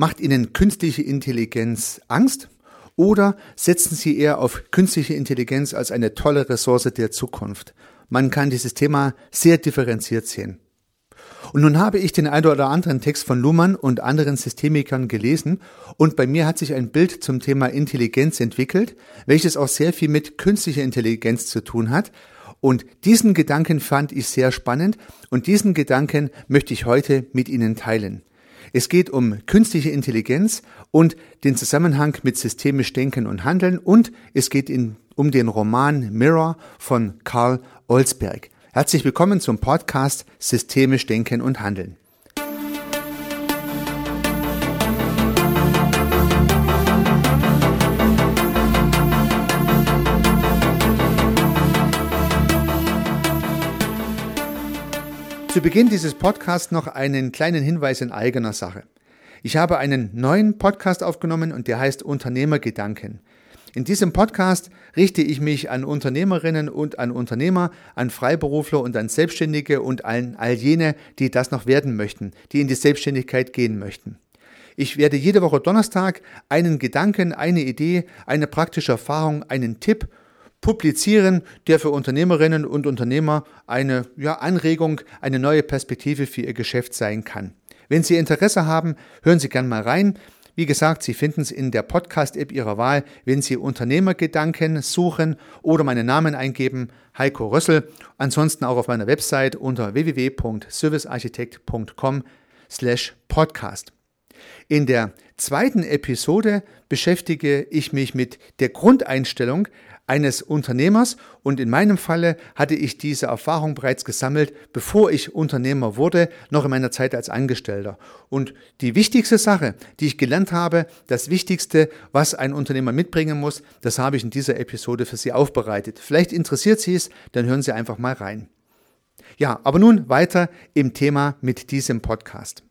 Macht Ihnen künstliche Intelligenz Angst? Oder setzen Sie eher auf künstliche Intelligenz als eine tolle Ressource der Zukunft? Man kann dieses Thema sehr differenziert sehen. Und nun habe ich den einen oder anderen Text von Luhmann und anderen Systemikern gelesen und bei mir hat sich ein Bild zum Thema Intelligenz entwickelt, welches auch sehr viel mit künstlicher Intelligenz zu tun hat. Und diesen Gedanken fand ich sehr spannend und diesen Gedanken möchte ich heute mit Ihnen teilen. Es geht um künstliche Intelligenz und den Zusammenhang mit systemisch Denken und Handeln und es geht in, um den Roman Mirror von Karl Olsberg. Herzlich willkommen zum Podcast Systemisch Denken und Handeln. Zu Beginn dieses Podcasts noch einen kleinen Hinweis in eigener Sache. Ich habe einen neuen Podcast aufgenommen und der heißt Unternehmergedanken. In diesem Podcast richte ich mich an Unternehmerinnen und an Unternehmer, an Freiberufler und an Selbstständige und an all jene, die das noch werden möchten, die in die Selbstständigkeit gehen möchten. Ich werde jede Woche Donnerstag einen Gedanken, eine Idee, eine praktische Erfahrung, einen Tipp publizieren, der für Unternehmerinnen und Unternehmer eine ja, Anregung, eine neue Perspektive für ihr Geschäft sein kann. Wenn Sie Interesse haben, hören Sie gerne mal rein. Wie gesagt, Sie finden es in der Podcast-App Ihrer Wahl, wenn Sie Unternehmergedanken suchen oder meinen Namen eingeben, Heiko Rössel. Ansonsten auch auf meiner Website unter www.servicearchitekt.com slash podcast. In der zweiten Episode beschäftige ich mich mit der Grundeinstellung eines Unternehmers und in meinem Falle hatte ich diese Erfahrung bereits gesammelt, bevor ich Unternehmer wurde, noch in meiner Zeit als Angestellter. Und die wichtigste Sache, die ich gelernt habe, das Wichtigste, was ein Unternehmer mitbringen muss, das habe ich in dieser Episode für Sie aufbereitet. Vielleicht interessiert Sie es, dann hören Sie einfach mal rein. Ja, aber nun weiter im Thema mit diesem Podcast.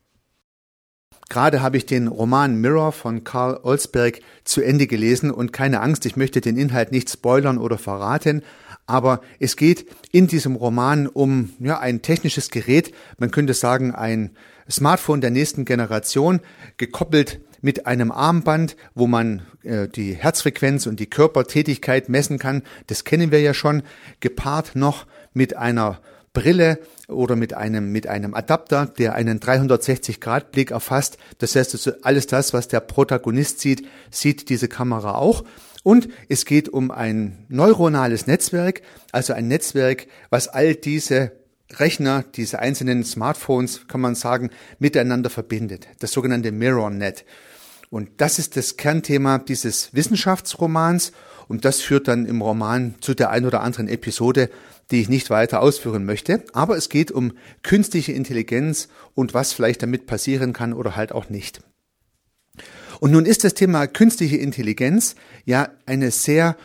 Gerade habe ich den Roman Mirror von Karl Olsberg zu Ende gelesen und keine Angst, ich möchte den Inhalt nicht spoilern oder verraten, aber es geht in diesem Roman um ja, ein technisches Gerät, man könnte sagen ein Smartphone der nächsten Generation, gekoppelt mit einem Armband, wo man äh, die Herzfrequenz und die Körpertätigkeit messen kann. Das kennen wir ja schon, gepaart noch mit einer Brille oder mit einem, mit einem Adapter, der einen 360-Grad-Blick erfasst. Das heißt, alles das, was der Protagonist sieht, sieht diese Kamera auch. Und es geht um ein neuronales Netzwerk, also ein Netzwerk, was all diese Rechner, diese einzelnen Smartphones, kann man sagen, miteinander verbindet. Das sogenannte Mirror-Net. Und das ist das Kernthema dieses Wissenschaftsromans. Und das führt dann im Roman zu der ein oder anderen Episode, die ich nicht weiter ausführen möchte. Aber es geht um künstliche Intelligenz und was vielleicht damit passieren kann oder halt auch nicht. Und nun ist das Thema künstliche Intelligenz ja eine sehr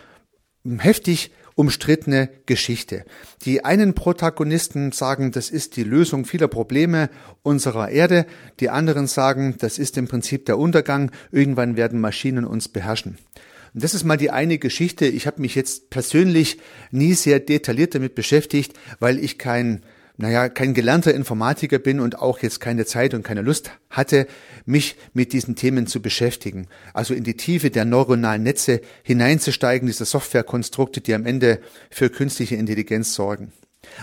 heftig umstrittene Geschichte. Die einen Protagonisten sagen, das ist die Lösung vieler Probleme unserer Erde, die anderen sagen, das ist im Prinzip der Untergang, irgendwann werden Maschinen uns beherrschen. Und das ist mal die eine Geschichte. Ich habe mich jetzt persönlich nie sehr detailliert damit beschäftigt, weil ich kein naja, kein gelernter Informatiker bin und auch jetzt keine Zeit und keine Lust hatte, mich mit diesen Themen zu beschäftigen. Also in die Tiefe der neuronalen Netze hineinzusteigen, diese Softwarekonstrukte, die am Ende für künstliche Intelligenz sorgen.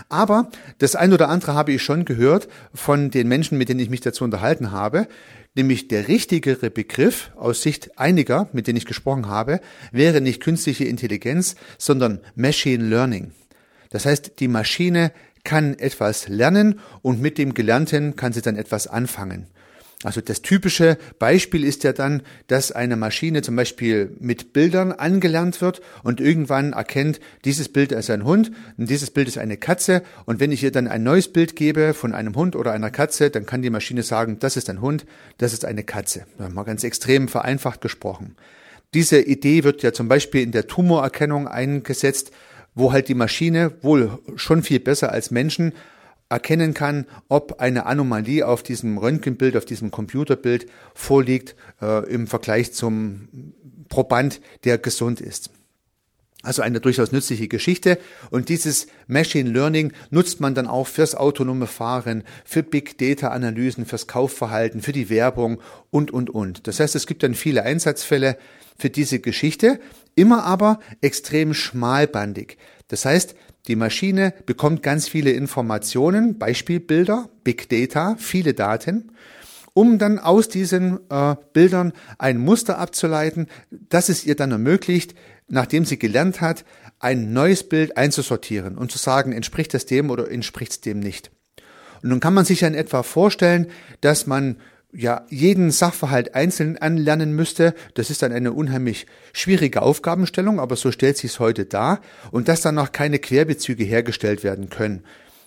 Aber das ein oder andere habe ich schon gehört von den Menschen, mit denen ich mich dazu unterhalten habe, nämlich der richtigere Begriff aus Sicht einiger, mit denen ich gesprochen habe, wäre nicht künstliche Intelligenz, sondern Machine Learning. Das heißt, die Maschine kann etwas lernen und mit dem Gelernten kann sie dann etwas anfangen. Also das typische Beispiel ist ja dann, dass eine Maschine zum Beispiel mit Bildern angelernt wird und irgendwann erkennt, dieses Bild ist ein Hund und dieses Bild ist eine Katze. Und wenn ich ihr dann ein neues Bild gebe von einem Hund oder einer Katze, dann kann die Maschine sagen, das ist ein Hund, das ist eine Katze. Mal ganz extrem vereinfacht gesprochen. Diese Idee wird ja zum Beispiel in der Tumorerkennung eingesetzt, wo halt die Maschine wohl schon viel besser als Menschen erkennen kann, ob eine Anomalie auf diesem Röntgenbild, auf diesem Computerbild vorliegt äh, im Vergleich zum Proband, der gesund ist. Also eine durchaus nützliche Geschichte. Und dieses Machine Learning nutzt man dann auch fürs autonome Fahren, für Big Data Analysen, fürs Kaufverhalten, für die Werbung und, und, und. Das heißt, es gibt dann viele Einsatzfälle für diese Geschichte, immer aber extrem schmalbandig. Das heißt, die Maschine bekommt ganz viele Informationen, Beispielbilder, Big Data, viele Daten um dann aus diesen äh, Bildern ein Muster abzuleiten, das es ihr dann ermöglicht, nachdem sie gelernt hat, ein neues Bild einzusortieren und zu sagen, entspricht das dem oder entspricht es dem nicht. Und nun kann man sich ja in etwa vorstellen, dass man ja jeden Sachverhalt einzeln anlernen müsste. Das ist dann eine unheimlich schwierige Aufgabenstellung, aber so stellt sich es heute dar und dass dann noch keine Querbezüge hergestellt werden können.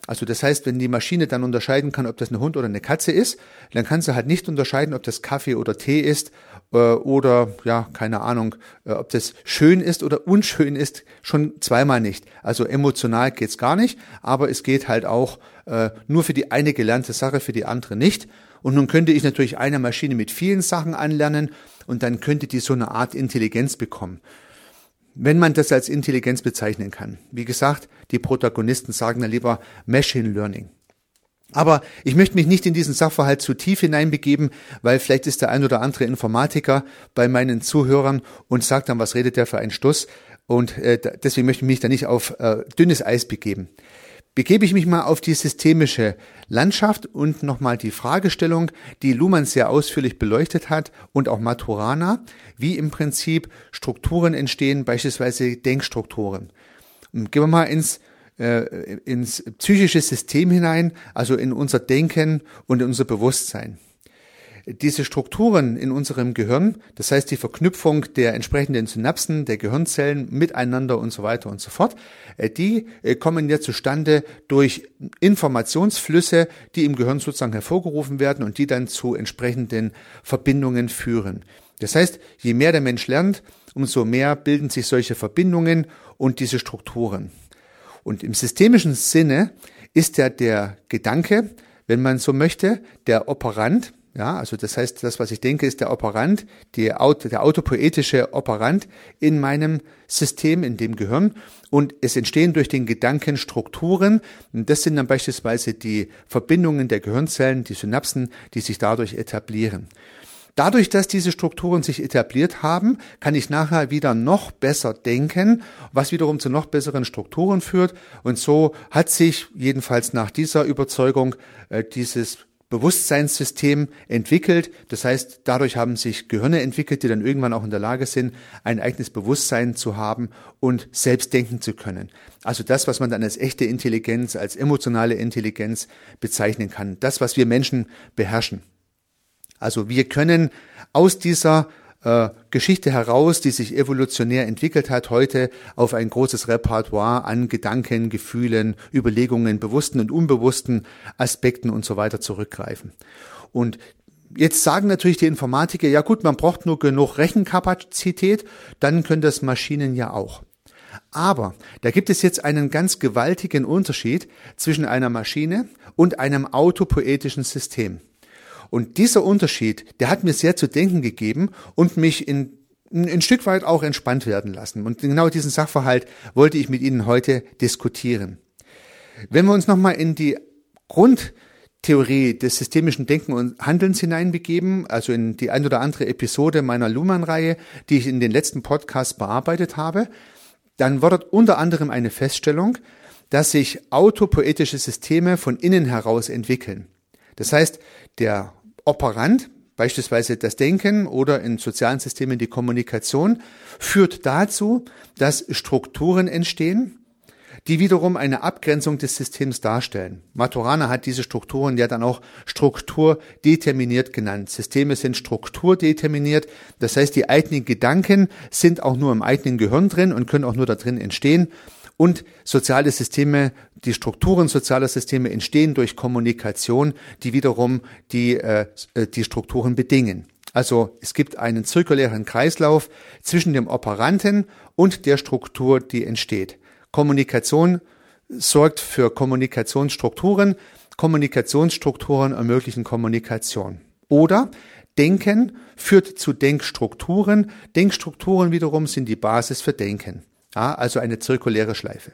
Also das heißt, wenn die Maschine dann unterscheiden kann, ob das ein Hund oder eine Katze ist, dann kann sie halt nicht unterscheiden, ob das Kaffee oder Tee ist äh, oder ja, keine Ahnung, äh, ob das schön ist oder unschön ist, schon zweimal nicht. Also emotional geht's gar nicht, aber es geht halt auch äh, nur für die eine gelernte Sache, für die andere nicht. Und nun könnte ich natürlich eine Maschine mit vielen Sachen anlernen und dann könnte die so eine Art Intelligenz bekommen wenn man das als Intelligenz bezeichnen kann. Wie gesagt, die Protagonisten sagen dann lieber Machine Learning. Aber ich möchte mich nicht in diesen Sachverhalt zu tief hineinbegeben, weil vielleicht ist der ein oder andere Informatiker bei meinen Zuhörern und sagt dann, was redet der für einen Stuss? Und äh, deswegen möchte ich mich da nicht auf äh, dünnes Eis begeben begebe ich mich mal auf die systemische Landschaft und nochmal die Fragestellung, die Luhmann sehr ausführlich beleuchtet hat und auch Maturana, wie im Prinzip Strukturen entstehen, beispielsweise Denkstrukturen. Und gehen wir mal ins äh, ins psychische System hinein, also in unser Denken und in unser Bewusstsein diese Strukturen in unserem Gehirn, das heißt die Verknüpfung der entsprechenden Synapsen, der Gehirnzellen miteinander und so weiter und so fort, äh, die äh, kommen ja zustande durch Informationsflüsse, die im Gehirn sozusagen hervorgerufen werden und die dann zu entsprechenden Verbindungen führen. Das heißt, je mehr der Mensch lernt, umso mehr bilden sich solche Verbindungen und diese Strukturen. Und im systemischen Sinne ist ja der Gedanke, wenn man so möchte, der Operant, ja, also das heißt, das, was ich denke, ist der Operant, die der autopoetische Operant in meinem System, in dem Gehirn. Und es entstehen durch den Gedanken Strukturen. Und das sind dann beispielsweise die Verbindungen der Gehirnzellen, die Synapsen, die sich dadurch etablieren. Dadurch, dass diese Strukturen sich etabliert haben, kann ich nachher wieder noch besser denken, was wiederum zu noch besseren Strukturen führt. Und so hat sich jedenfalls nach dieser Überzeugung äh, dieses Bewusstseinssystem entwickelt. Das heißt, dadurch haben sich Gehirne entwickelt, die dann irgendwann auch in der Lage sind, ein eigenes Bewusstsein zu haben und selbst denken zu können. Also das, was man dann als echte Intelligenz, als emotionale Intelligenz bezeichnen kann. Das, was wir Menschen beherrschen. Also wir können aus dieser äh, Geschichte heraus, die sich evolutionär entwickelt hat, heute auf ein großes Repertoire an Gedanken, Gefühlen, Überlegungen, bewussten und unbewussten Aspekten und so weiter zurückgreifen. Und Jetzt sagen natürlich die Informatiker, ja gut, man braucht nur genug Rechenkapazität, dann können das Maschinen ja auch. Aber da gibt es jetzt einen ganz gewaltigen Unterschied zwischen einer Maschine und einem autopoetischen System. Und dieser Unterschied, der hat mir sehr zu denken gegeben und mich in ein Stück weit auch entspannt werden lassen. Und genau diesen Sachverhalt wollte ich mit Ihnen heute diskutieren. Wenn wir uns nochmal in die Grundtheorie des systemischen Denken und Handelns hineinbegeben, also in die ein oder andere Episode meiner Luhmann-Reihe, die ich in den letzten Podcasts bearbeitet habe, dann war unter anderem eine Feststellung, dass sich autopoetische Systeme von innen heraus entwickeln. Das heißt, der Operant, beispielsweise das Denken oder in sozialen Systemen die Kommunikation, führt dazu, dass Strukturen entstehen, die wiederum eine Abgrenzung des Systems darstellen. Maturana hat diese Strukturen ja dann auch strukturdeterminiert genannt. Systeme sind strukturdeterminiert, das heißt, die eigenen Gedanken sind auch nur im eigenen Gehirn drin und können auch nur da drin entstehen und soziale Systeme, die Strukturen sozialer Systeme entstehen durch Kommunikation, die wiederum die, äh, äh, die Strukturen bedingen. Also es gibt einen zirkulären Kreislauf zwischen dem Operanten und der Struktur, die entsteht. Kommunikation sorgt für Kommunikationsstrukturen, Kommunikationsstrukturen ermöglichen Kommunikation. Oder Denken führt zu Denkstrukturen, Denkstrukturen wiederum sind die Basis für Denken. Ja, also eine zirkuläre Schleife.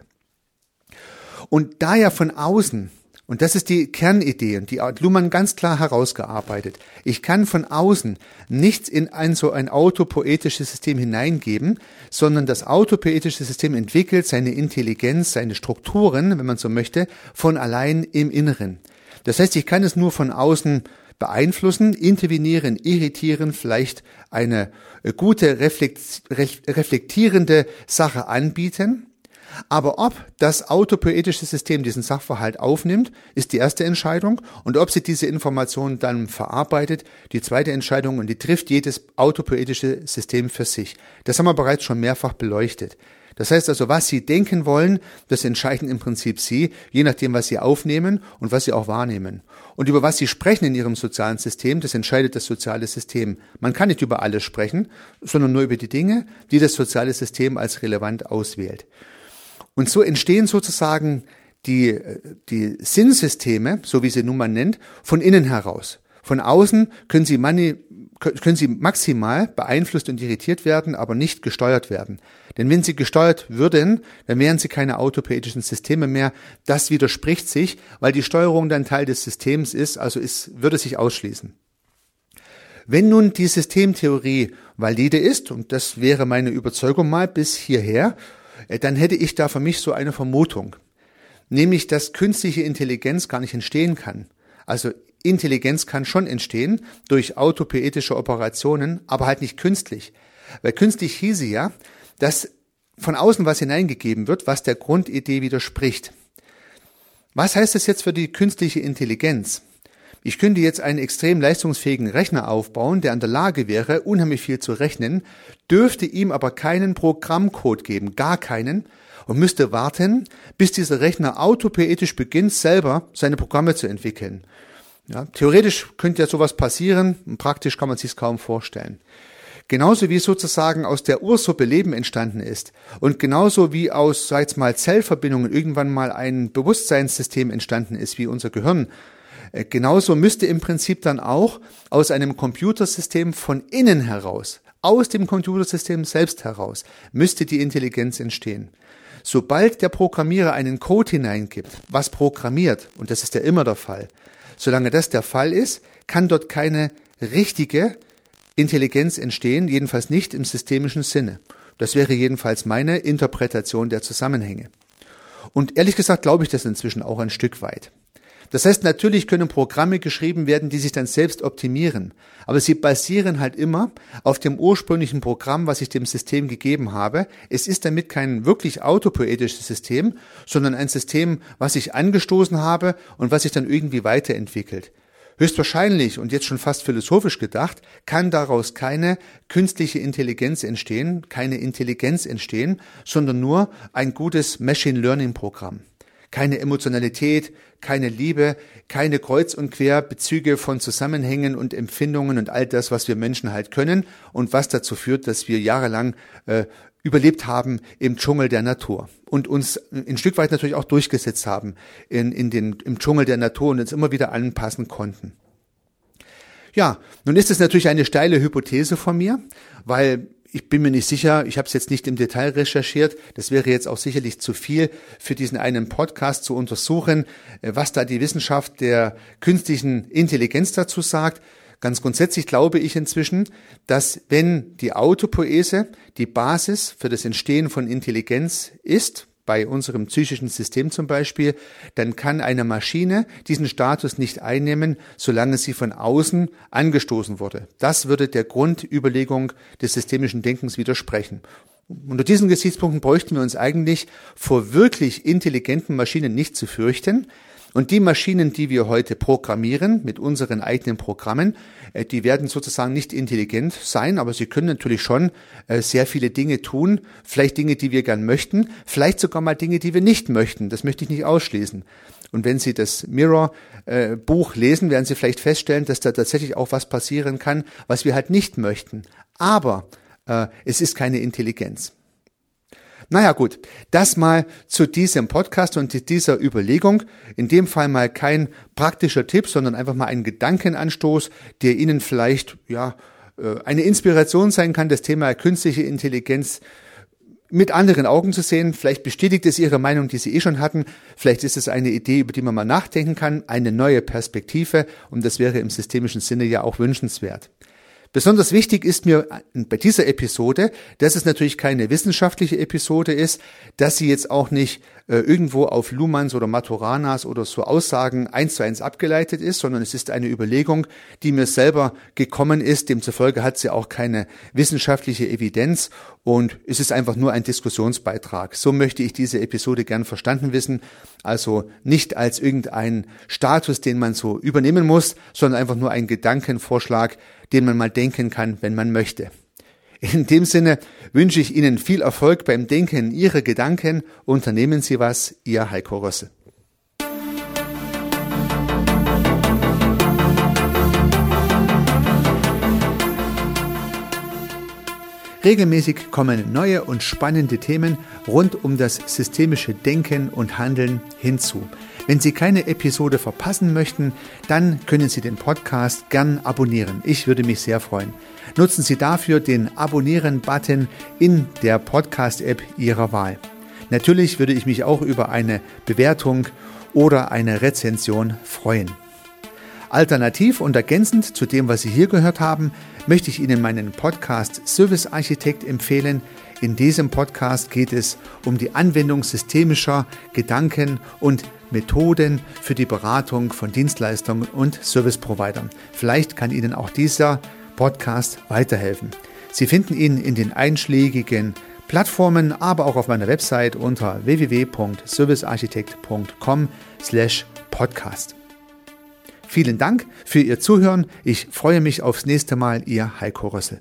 Und da ja von außen und das ist die Kernidee und die hat Luhmann ganz klar herausgearbeitet. Ich kann von außen nichts in ein so ein autopoetisches System hineingeben, sondern das autopoetische System entwickelt seine Intelligenz, seine Strukturen, wenn man so möchte, von allein im Inneren. Das heißt, ich kann es nur von außen beeinflussen, intervenieren, irritieren, vielleicht eine gute reflektierende Sache anbieten aber ob das autopoetische System diesen Sachverhalt aufnimmt, ist die erste Entscheidung. Und ob sie diese Informationen dann verarbeitet, die zweite Entscheidung. Und die trifft jedes autopoetische System für sich. Das haben wir bereits schon mehrfach beleuchtet. Das heißt also, was Sie denken wollen, das entscheiden im Prinzip Sie, je nachdem, was Sie aufnehmen und was Sie auch wahrnehmen. Und über was Sie sprechen in Ihrem sozialen System, das entscheidet das soziale System. Man kann nicht über alles sprechen, sondern nur über die Dinge, die das soziale System als relevant auswählt. Und so entstehen sozusagen die, die Sinnsysteme, so wie sie nun mal nennt, von innen heraus. Von außen können sie, mani, können sie maximal beeinflusst und irritiert werden, aber nicht gesteuert werden. Denn wenn sie gesteuert würden, dann wären sie keine autopoetischen Systeme mehr. Das widerspricht sich, weil die Steuerung dann Teil des Systems ist, also es würde sich ausschließen. Wenn nun die Systemtheorie valide ist, und das wäre meine Überzeugung mal bis hierher, äh, dann hätte ich da für mich so eine Vermutung. Nämlich, dass künstliche Intelligenz gar nicht entstehen kann. Also Intelligenz kann schon entstehen durch autopoetische Operationen, aber halt nicht künstlich. Weil künstlich hieße ja, dass von außen was hineingegeben wird, was der Grundidee widerspricht. Was heißt das jetzt für die künstliche Intelligenz? Ich könnte jetzt einen extrem leistungsfähigen Rechner aufbauen, der an der Lage wäre, unheimlich viel zu rechnen, dürfte ihm aber keinen Programmcode geben, gar keinen, und müsste warten, bis dieser Rechner autopoetisch beginnt, selber seine Programme zu entwickeln. Ja, theoretisch könnte ja sowas passieren, praktisch kann man sich kaum vorstellen. Genauso wie sozusagen aus der Ursuppe Leben entstanden ist und genauso wie aus, sag mal, Zellverbindungen irgendwann mal ein Bewusstseinssystem entstanden ist, wie unser Gehirn, äh, genauso müsste im Prinzip dann auch aus einem Computersystem von innen heraus, aus dem Computersystem selbst heraus, müsste die Intelligenz entstehen. Sobald der Programmierer einen Code hineingibt, was programmiert, und das ist ja immer der Fall, solange das der Fall ist, kann dort keine richtige Intelligenz entstehen, jedenfalls nicht im systemischen Sinne. Das wäre jedenfalls meine Interpretation der Zusammenhänge. Und ehrlich gesagt glaube ich das inzwischen auch ein Stück weit. Das heißt, natürlich können Programme geschrieben werden, die sich dann selbst optimieren. Aber sie basieren halt immer auf dem ursprünglichen Programm, was ich dem System gegeben habe. Es ist damit kein wirklich autopoetisches System, sondern ein System, was ich angestoßen habe und was sich dann irgendwie weiterentwickelt. Höchstwahrscheinlich und jetzt schon fast philosophisch gedacht, kann daraus keine künstliche Intelligenz entstehen, keine Intelligenz entstehen, sondern nur ein gutes Machine Learning Programm keine Emotionalität, keine Liebe, keine Kreuz- und Querbezüge von Zusammenhängen und Empfindungen und all das, was wir Menschen halt können und was dazu führt, dass wir jahrelang äh, überlebt haben im Dschungel der Natur und uns ein Stück weit natürlich auch durchgesetzt haben in, in den, im Dschungel der Natur und uns immer wieder anpassen konnten. Ja, nun ist es natürlich eine steile Hypothese von mir, weil ich bin mir nicht sicher, ich habe es jetzt nicht im Detail recherchiert, das wäre jetzt auch sicherlich zu viel für diesen einen Podcast zu untersuchen, äh, was da die Wissenschaft der künstlichen Intelligenz dazu sagt. Ganz grundsätzlich glaube ich inzwischen, dass wenn die Autopoese die Basis für das Entstehen von Intelligenz ist, bei unserem psychischen System zum Beispiel, dann kann eine Maschine diesen Status nicht einnehmen, solange sie von außen angestoßen wurde. Das würde der Grundüberlegung des systemischen Denkens widersprechen. Unter diesen Gesichtspunkten bräuchten wir uns eigentlich vor wirklich intelligenten Maschinen nicht zu fürchten, und die Maschinen, die wir heute programmieren mit unseren eigenen Programmen, äh, die werden sozusagen nicht intelligent sein, aber sie können natürlich schon äh, sehr viele Dinge tun, vielleicht Dinge, die wir gern möchten, vielleicht sogar mal Dinge, die wir nicht möchten. Das möchte ich nicht ausschließen. Und wenn Sie das Mirror-Buch äh, lesen, werden Sie vielleicht feststellen, dass da tatsächlich auch was passieren kann, was wir halt nicht möchten. Aber äh, es ist keine Intelligenz. Naja gut, das mal zu diesem Podcast und dieser Überlegung. In dem Fall mal kein praktischer Tipp, sondern einfach mal ein Gedankenanstoß, der Ihnen vielleicht ja äh, eine Inspiration sein kann, das Thema künstliche Intelligenz mit anderen Augen zu sehen. Vielleicht bestätigt es Ihre Meinung, die Sie eh schon hatten. Vielleicht ist es eine Idee, über die man mal nachdenken kann, eine neue Perspektive. Und das wäre im systemischen Sinne ja auch wünschenswert. Besonders wichtig ist mir bei dieser Episode, dass es natürlich keine wissenschaftliche Episode ist, dass sie jetzt auch nicht äh, irgendwo auf Luhmanns oder Maturanas oder so Aussagen eins zu eins abgeleitet ist, sondern es ist eine Überlegung, die mir selber gekommen ist. Demzufolge hat sie auch keine wissenschaftliche Evidenz und es ist einfach nur ein Diskussionsbeitrag. So möchte ich diese Episode gern verstanden wissen. Also nicht als irgendein Status, den man so übernehmen muss, sondern einfach nur ein Gedankenvorschlag, den man mal denken kann, wenn man möchte. In dem Sinne wünsche ich Ihnen viel Erfolg beim Denken Ihrer Gedanken. Unternehmen Sie was, Ihr Heiko Rosse. Regelmäßig kommen neue und spannende Themen rund um das systemische Denken und Handeln hinzu. Wenn Sie keine Episode verpassen möchten, dann können Sie den Podcast gern abonnieren. Ich würde mich sehr freuen. Nutzen Sie dafür den Abonnieren-Button in der Podcast-App Ihrer Wahl. Natürlich würde ich mich auch über eine Bewertung oder eine Rezension freuen. Alternativ und ergänzend zu dem, was Sie hier gehört haben, möchte ich Ihnen meinen Podcast Service Architekt empfehlen. In diesem Podcast geht es um die Anwendung systemischer Gedanken und Methoden für die Beratung von Dienstleistungen und Service-Providern. Vielleicht kann Ihnen auch dieser Podcast weiterhelfen. Sie finden ihn in den einschlägigen Plattformen, aber auch auf meiner Website unter www.servicearchitekt.com/podcast. Vielen Dank für Ihr Zuhören. Ich freue mich aufs nächste Mal. Ihr Heiko Rössel.